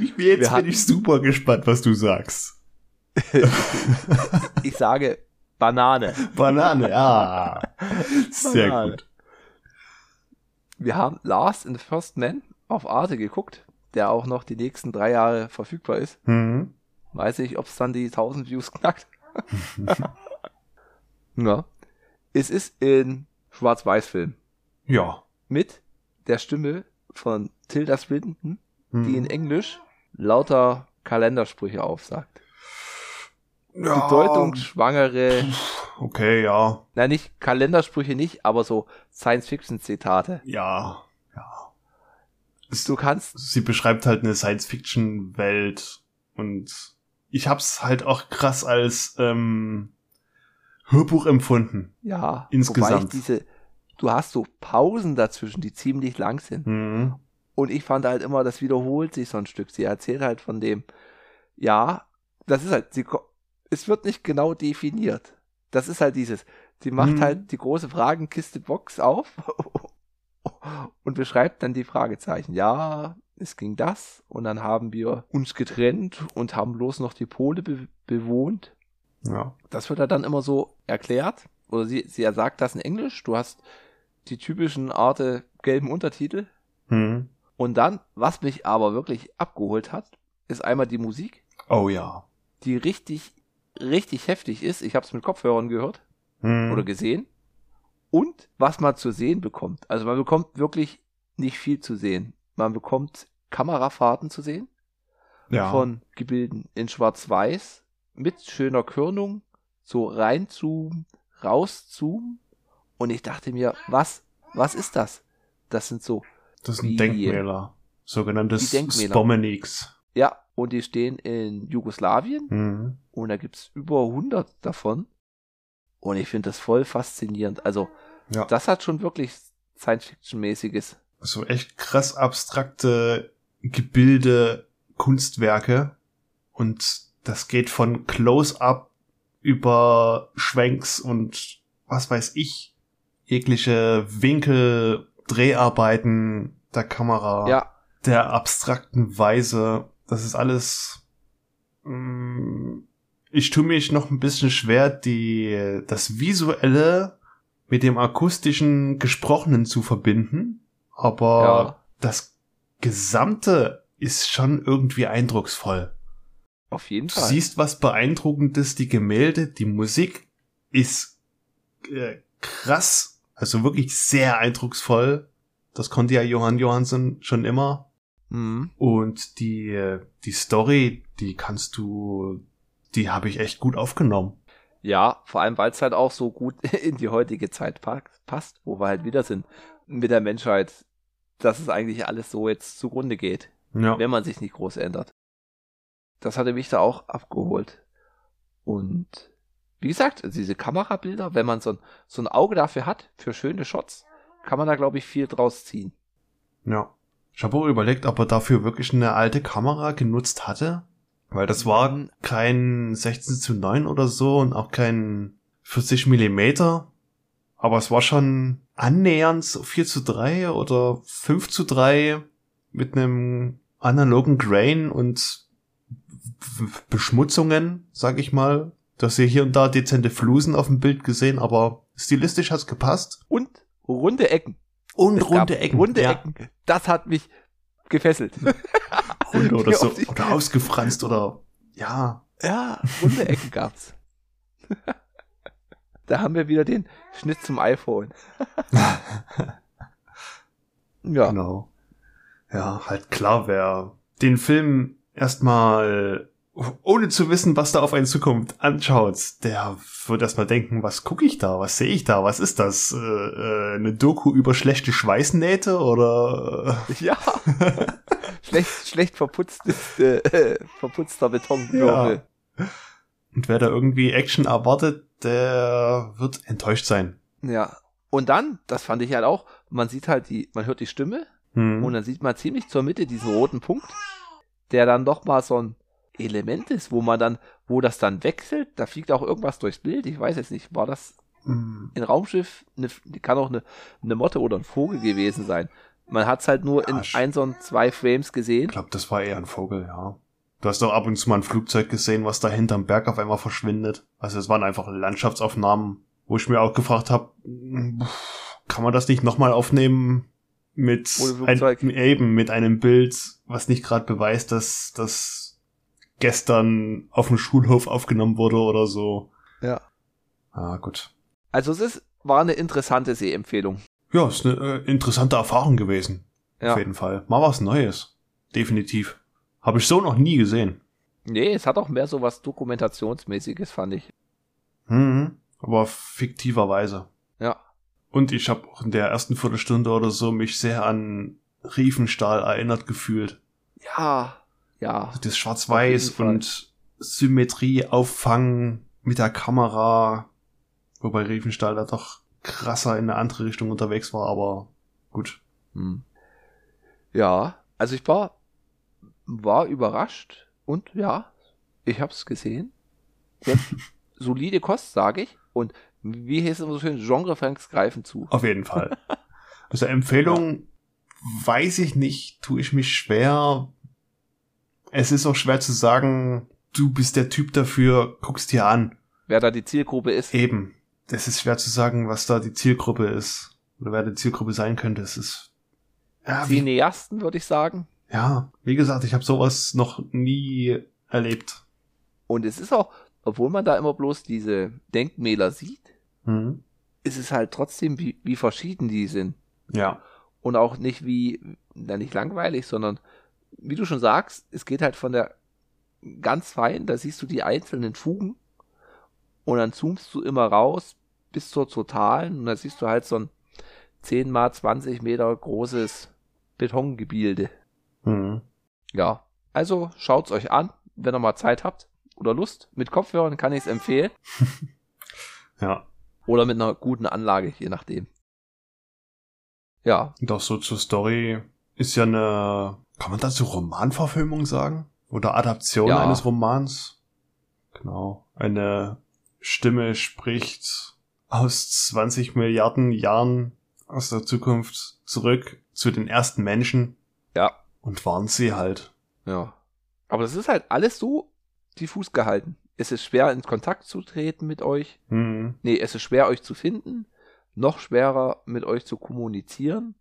Ich bin jetzt hatten- bin ich super gespannt, was du sagst. Ich sage Banane. Banane, ja. Sehr Banane. gut. Wir haben Last in the First Man auf Arte geguckt, der auch noch die nächsten drei Jahre verfügbar ist. Mhm. Weiß nicht, ob es dann die 1000 Views knackt. ja. Es ist in Schwarz-Weiß-Film. Ja. mit der Stimme von Tilda Swinton, Mhm. die in Englisch lauter Kalendersprüche aufsagt. ja. Bedeutungsschwangere, Okay, ja. na nicht Kalendersprüche nicht, aber so Science-Fiction-Zitate. Ja. Ja. Du kannst, Sie beschreibt halt eine Science-Fiction-Welt und ich hab's halt auch krass als ähm, Hörbuch empfunden. ja, Insgesamt. wobei ich diese, du hast so Pausen dazwischen, die ziemlich lang sind. Mhm. Und ich fand halt immer, das wiederholt sich so ein Stück. Sie erzählt halt von dem, ja, das ist halt, sie, es wird nicht genau definiert. Das ist halt dieses, sie macht Mhm. halt die große Fragenkiste Box auf und beschreibt dann die Fragezeichen. Ja, es ging das und dann haben wir uns getrennt und haben bloß noch die Pole be bewohnt. Ja. Das wird ja dann immer so erklärt. Oder sie, sie sagt das in Englisch. Du hast die typischen Arte gelben Untertitel. Mhm. Und dann, was mich aber wirklich abgeholt hat, ist einmal die Musik, Oh ja. die richtig, richtig heftig ist. Ich habe es mit Kopfhörern gehört Mhm. oder gesehen. Und was man zu sehen bekommt. Also man bekommt wirklich nicht viel zu sehen. Man bekommt Kamerafahrten zu sehen ja. von Gebilden in Schwarz-Weiß mit schöner Körnung, so reinzoomen, rauszoomen. Und ich dachte mir, was, was ist das? Das sind so das sind Denkmäler. Sogenanntes Denkmäler. Spomeniks. Ja, und die stehen in Jugoslawien Mhm. und da gibt's über 100 davon. Und ich finde das voll faszinierend. Also, Ja. das hat schon wirklich Science-Fiction-mäßiges. so echt krass abstrakte Gebilde, Kunstwerke und das geht von Close-up über Schwenks und was weiß ich, jegliche Winkel, Dreharbeiten der Kamera, Ja, der abstrakten Weise, das ist alles mm, ich tue mich noch ein bisschen schwer, die, das Visuelle mit dem akustischen Gesprochenen zu verbinden. Aber Ja. das Gesamte ist schon irgendwie eindrucksvoll. auf jeden Du Fall. siehst was Beeindruckendes, die Gemälde, die Musik ist äh, krass, also wirklich sehr eindrucksvoll. Das konnte ja Johann Johansson schon immer. Mhm. Und die, äh, die Story, die kannst du, die habe ich echt gut aufgenommen. Ja, vor allem, weil es halt auch so gut in die heutige Zeit pa passt, wo wir halt wieder sind mit der Menschheit, dass es eigentlich alles so jetzt zugrunde geht, Ja. wenn man sich nicht groß ändert. Das hatte mich da auch abgeholt. Und wie gesagt, diese Kamerabilder, wenn man so ein, so ein Auge dafür hat, für schöne Shots, kann man da, glaube ich, viel draus ziehen. Ja. Ich habe auch überlegt, ob er dafür wirklich eine alte Kamera genutzt hatte. Weil das war Mhm. kein 16 zu 9 oder so und auch kein 40 Millimeter. Aber es war schon annähernd so 4 zu 3 oder 5 zu 3 mit einem analogen Grain und Beschmutzungen, sag ich mal. Dass ihr hier und da dezente Flusen auf dem Bild gesehen, aber stilistisch hat's gepasst. Und runde Ecken. Und Es runde Ecken. Runde ja. Ecken. Das hat mich gefesselt. Runde oder so. Oder ausgefranst oder, ja. Ja, runde Ecken gab's. da haben wir wieder den Schnitt zum iPhone. Ja, Genau. Ja, halt klar, wer den Film erstmal ohne zu wissen, was da auf einen zukommt, anschaut, der wird erstmal denken, was gucke ich da, was sehe ich da, was ist das? Äh, äh, eine Doku über schlechte Schweißnähte oder ja. schlecht, schlecht verputztes, äh, verputzter Betonwürfel. und wer da irgendwie Action erwartet, der wird enttäuscht sein. Ja. Und dann, das fand ich halt auch, man sieht halt die, man hört die Stimme Hm. und dann sieht man ziemlich zur Mitte diesen roten Punkt, der dann doch mal so ein Element ist, wo man dann, wo das dann wechselt, da fliegt auch irgendwas durchs Bild, ich weiß jetzt nicht, war das Hm. ein Raumschiff, eine, kann auch eine, eine Motte oder ein Vogel gewesen sein. Man hat es halt nur Ja, in ein, so zwei Frames gesehen. Ich glaube, das war eher ein Vogel, ja. Du hast doch ab und zu mal ein Flugzeug gesehen, was da hinterm Berg auf einmal verschwindet. Also es waren einfach Landschaftsaufnahmen, wo ich mir auch gefragt habe, kann man das nicht nochmal aufnehmen mit, ein, eben mit einem Bild, was nicht gerade beweist, dass das gestern auf dem Schulhof aufgenommen wurde oder so. Ja. Ah, gut. Also es ist, war eine interessante Sehempfehlung. Ja, ist eine äh, interessante Erfahrung gewesen. Ja. Auf jeden Fall. Mal was Neues. Definitiv. Habe ich so noch nie gesehen. Nee, es hat auch mehr so was Dokumentationsmäßiges, fand ich. Mhm. Aber fiktiverweise. Ja. Und ich habe auch in der ersten Viertelstunde oder so mich sehr an Riefenstahl erinnert gefühlt. Ja. Ja. Also das Schwarz-Weiß und Symmetrie auffangen mit der Kamera. Wobei Riefenstahl da doch krasser in eine andere Richtung unterwegs war, aber gut. Hm. Ja, also ich war, war überrascht und ja, ich hab's gesehen. Solide Kost, sage ich. Und wie heißt es immer so schön, Genrefranks greifen zu. Auf jeden Fall. Also Empfehlung weiß ich nicht, tue ich mich schwer. Es ist auch schwer zu sagen, du bist der Typ dafür, guckst dir an. Wer da die Zielgruppe ist. Eben. Es ist schwer zu sagen, was da die Zielgruppe ist. Oder wer die Zielgruppe sein könnte. Es ist. Ja, wie, Cineasten, würde ich sagen. ja wie gesagt, ich habe sowas noch nie erlebt. Und es ist auch, obwohl man da immer bloß diese Denkmäler sieht, Mhm. ist es halt trotzdem, wie, wie verschieden die sind. Ja. Und auch nicht wie, na nicht langweilig, sondern wie du schon sagst, es geht halt von der ganz fein, da siehst du die einzelnen Fugen und dann zoomst du immer raus bis zur totalen und da siehst du halt so ein 10 mal 20 Meter großes Betongebilde. Mhm. Ja, also schaut's euch an, wenn ihr mal Zeit habt oder Lust. Mit Kopfhörern kann ich es empfehlen Ja. oder mit einer guten Anlage, je nachdem. Ja, auch so zur Story ist ja eine, kann man dazu Romanverfilmung sagen? Oder Adaption Ja. eines Romans? Genau. Eine Stimme spricht aus 20 Milliarden Jahren aus der Zukunft zurück zu den ersten Menschen ja, und warnt sie halt. Ja. Aber das ist halt alles so diffus gehalten. Es ist schwer, in Kontakt zu treten mit euch. Mhm. Nee, es ist schwer, euch zu finden. Noch schwerer, mit euch zu kommunizieren.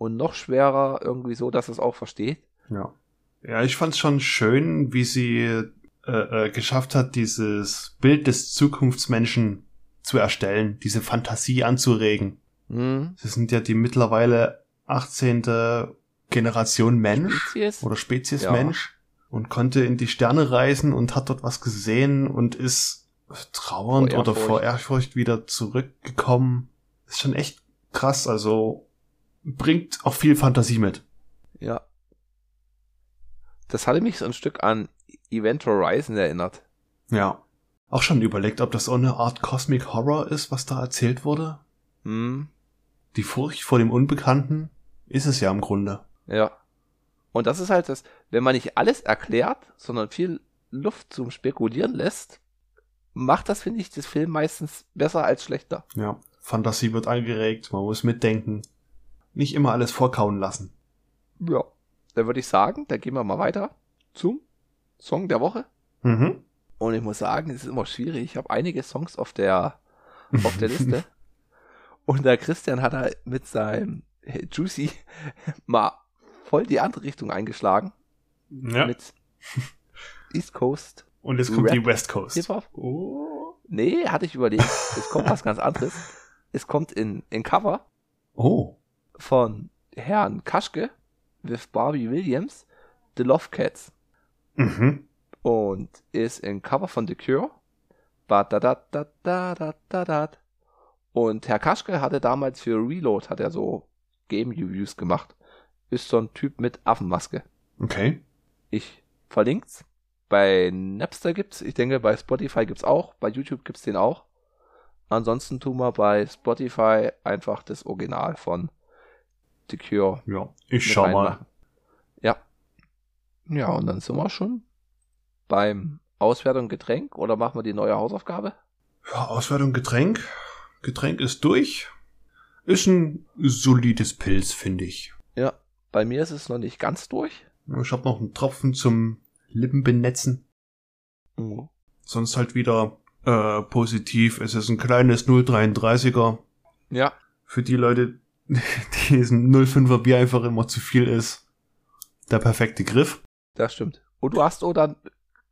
Und noch schwerer, irgendwie so, dass es auch versteht. Ja. Ja, ich fand's schon schön, wie sie äh, äh, geschafft hat, dieses Bild des Zukunftsmenschen zu erstellen, diese Fantasie anzuregen. Hm. Sie sind ja die mittlerweile 18. Generation Mensch Spezies? oder Spezies Ja. Mensch und konnte in die Sterne reisen und hat dort was gesehen und ist trauernd Vor oder vor Ehrfurcht wieder zurückgekommen. Ist schon echt krass, also bringt auch viel Fantasie mit. Ja. Das hatte mich so ein Stück an Event Horizon erinnert. Ja. Auch schon überlegt, ob das so eine Art Cosmic Horror ist, was da erzählt wurde? Hm, Die Furcht vor dem Unbekannten ist es ja im Grunde. ja. Und das ist halt das, wenn man nicht alles erklärt, sondern viel Luft zum Spekulieren lässt, macht das, finde ich, das Film meistens besser als schlechter. Ja. Fantasie wird angeregt, man muss mitdenken. Nicht immer alles vorkauen lassen. Ja. Dann würde ich sagen, dann gehen wir mal weiter zum Song der Woche. Mhm. Und ich muss sagen, es ist immer schwierig. Ich habe einige Songs auf der, auf der Liste. Und der Christian hat da mit seinem Juicy mal voll die andere Richtung eingeschlagen. ja. Mit East Coast Und jetzt kommt Rap. die West Coast. Hip-Hop. Oh. Nee, hatte ich überlegt. Es kommt was ganz anderes. Es kommt in, in Cover Oh. Von Herrn Kaschke with Barbie Williams, The Love Cats. Mhm. und ist in Cover von The Cure. Und Herr Kaschke hatte damals für Reload hat er so Game Reviews gemacht. Ist so ein Typ mit Affenmaske. Okay. Ich verlinkt's. Bei Napster gibt's, ich denke bei Spotify gibt's auch, bei YouTube gibt's den auch. Ansonsten tun wir bei Spotify einfach das Original von The Cure Ja. Ich schau mal. Ja. Ja, und dann sind wir schon beim Auswertung Getränk oder machen wir die neue Hausaufgabe? Ja, Auswertung Getränk. Getränk ist durch. Ist ein solides Pilz, finde ich. Ja, bei mir ist es noch nicht ganz durch. Ich habe noch einen Tropfen zum Lippenbenetzen. Mhm. Sonst halt wieder äh, positiv. Es ist ein kleines 0,33er. Ja, Für die Leute, die ein 0,5er Bier einfach immer zu viel ist. Der perfekte Griff. das stimmt. Und du hast oder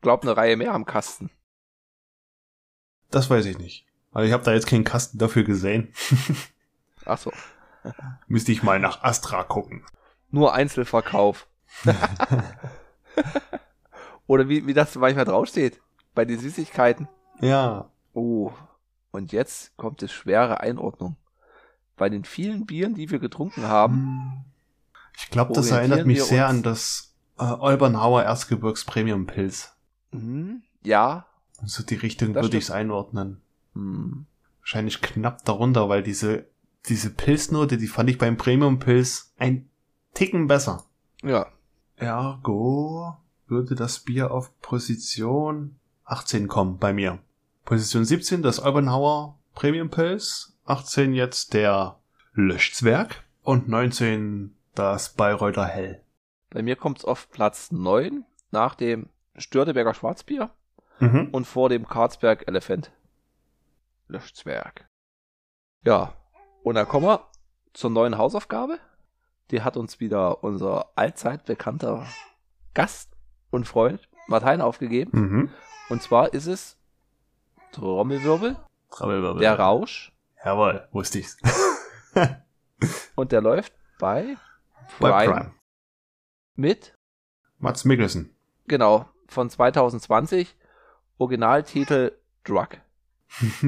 glaub eine Reihe mehr am Kasten. Das weiß ich nicht. Also ich habe da jetzt keinen Kasten dafür gesehen. Ach so, Müsste ich mal nach Astra gucken. nur Einzelverkauf. oder wie, wie das manchmal draufsteht bei den Süßigkeiten. Ja. Oh, und jetzt kommt es schwere Einordnung. Bei den vielen Bieren, die wir getrunken haben, Ich glaube, das erinnert mich sehr an das äh, Olbernhauer Erzgebirgs Premium Pilz. mhm, ja, So die Richtung Das würde ich es einordnen. hm, Wahrscheinlich knapp darunter, weil diese, diese Pilznote, die fand ich beim Premium Pilz ein Ticken besser. ja, Ergo würde das Bier auf Position 18 kommen bei mir. Position 17 das Olbernhauer Premium Pilz, 18 jetzt der Löschzwerg und 19 das Bayreuther Hell. Bei mir kommt es auf Platz 9 nach dem Störteberger Schwarzbier Mhm. und vor dem Karlsberg Elephant. Löschzwerg. Ja, und dann kommen wir zur neuen Hausaufgabe. Die hat uns wieder unser allzeit bekannter Gast und Freund Martin aufgegeben. Mhm. Und zwar ist es Trommelwirbel, Trommelwirbel. der Rausch Jawohl, wusste ich's. und der läuft bei Bei Prime, Prime. mit, Mats Mikkelsen. genau, von 2020, Originaltitel Drug.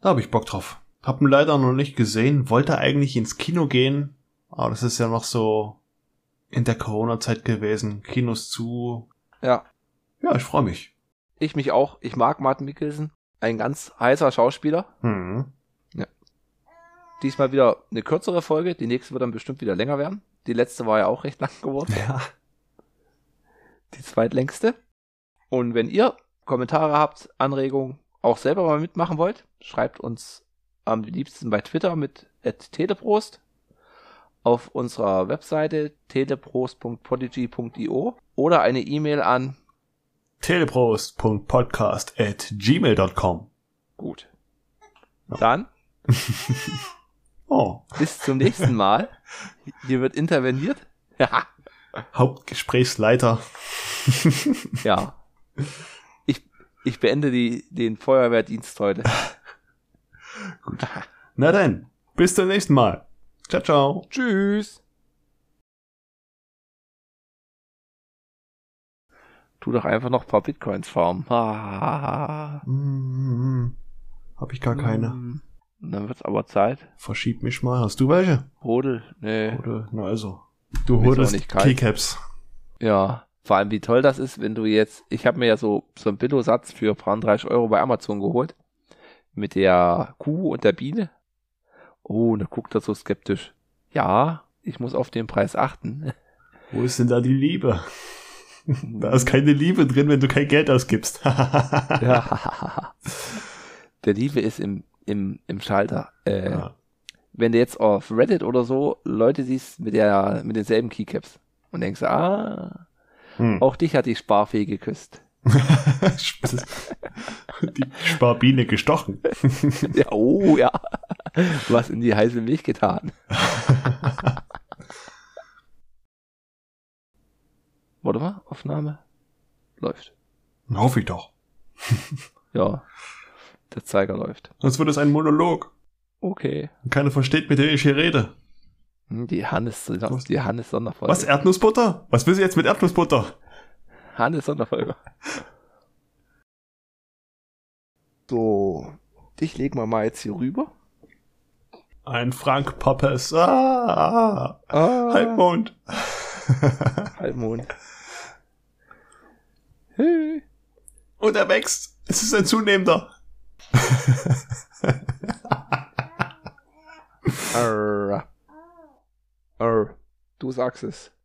da habe ich Bock drauf. Hab ihn leider noch nicht gesehen, wollte eigentlich ins Kino gehen, aber das ist ja noch so in der Corona-Zeit gewesen. Kinos zu. Ja, Ja, ich freue mich. ich mich auch. Ich mag Martin Mikkelsen. Ein ganz heißer Schauspieler. Hm. Diesmal wieder eine kürzere Folge. Die nächste wird dann bestimmt wieder länger werden. Die letzte war ja auch recht lang geworden. Ja. Die zweitlängste. Und wenn ihr Kommentare habt, Anregungen, auch selber mal mitmachen wollt, schreibt uns am liebsten bei Twitter mit teleprost auf unserer Webseite teleprost.podigy.io oder eine E-Mail an teleprost.podcast at gmail.com. gut. Dann Oh, bis zum nächsten Mal. Hier wird interveniert. Ja. Hauptgesprächsleiter. Ja. Ich, ich beende die, den Feuerwehrdienst heute. Na dann, bis zum nächsten Mal. Ciao, ciao. Tschüss. Tu doch einfach noch ein paar Bitcoins farmen. Ah. Hm, hab ich gar keine. Dann wird's aber Zeit. Verschieb mich mal. Hast du welche? Rodel, nee. Oder, na also. Du kalt. Keycaps. Ja. Vor allem, wie toll das ist, wenn du jetzt, ich habe mir ja so, so einen Billo-Satz für 30 Euro bei Amazon geholt. Mit der Kuh und der Biene. Oh, und da guckt er so skeptisch. Ja, ich muss auf den Preis achten. Wo ist denn da die Liebe? Da ist keine Liebe drin, wenn du kein Geld ausgibst. ja. Der Liebe ist im, im, im Schalter. Äh, ja. Wenn du jetzt auf Reddit oder so Leute siehst mit der mit denselben Keycaps und denkst, ah, hm. auch dich hat die Sparfee geküsst. die Sparbiene gestochen. ja, oh ja. Was in die heiße Milch getan. Warte mal, Aufnahme. Läuft. Hoffe ich doch. ja, der Zeiger läuft. Sonst wird es ein Monolog. Okay. Und keiner versteht, mit dem ich hier rede. Hm, die Hannes, die Hannes Sonderfolge. Was, Erdnussbutter? Was will sie jetzt mit Erdnussbutter? Hannes Sonderfolge. So, dich legen wir mal jetzt hier rüber. Ein Frank Poppes. Ah, ah. Halbmond. Halbmond. Hey. Und er wächst. Es ist ein zunehmender. Arr. Arr. Du sagst es.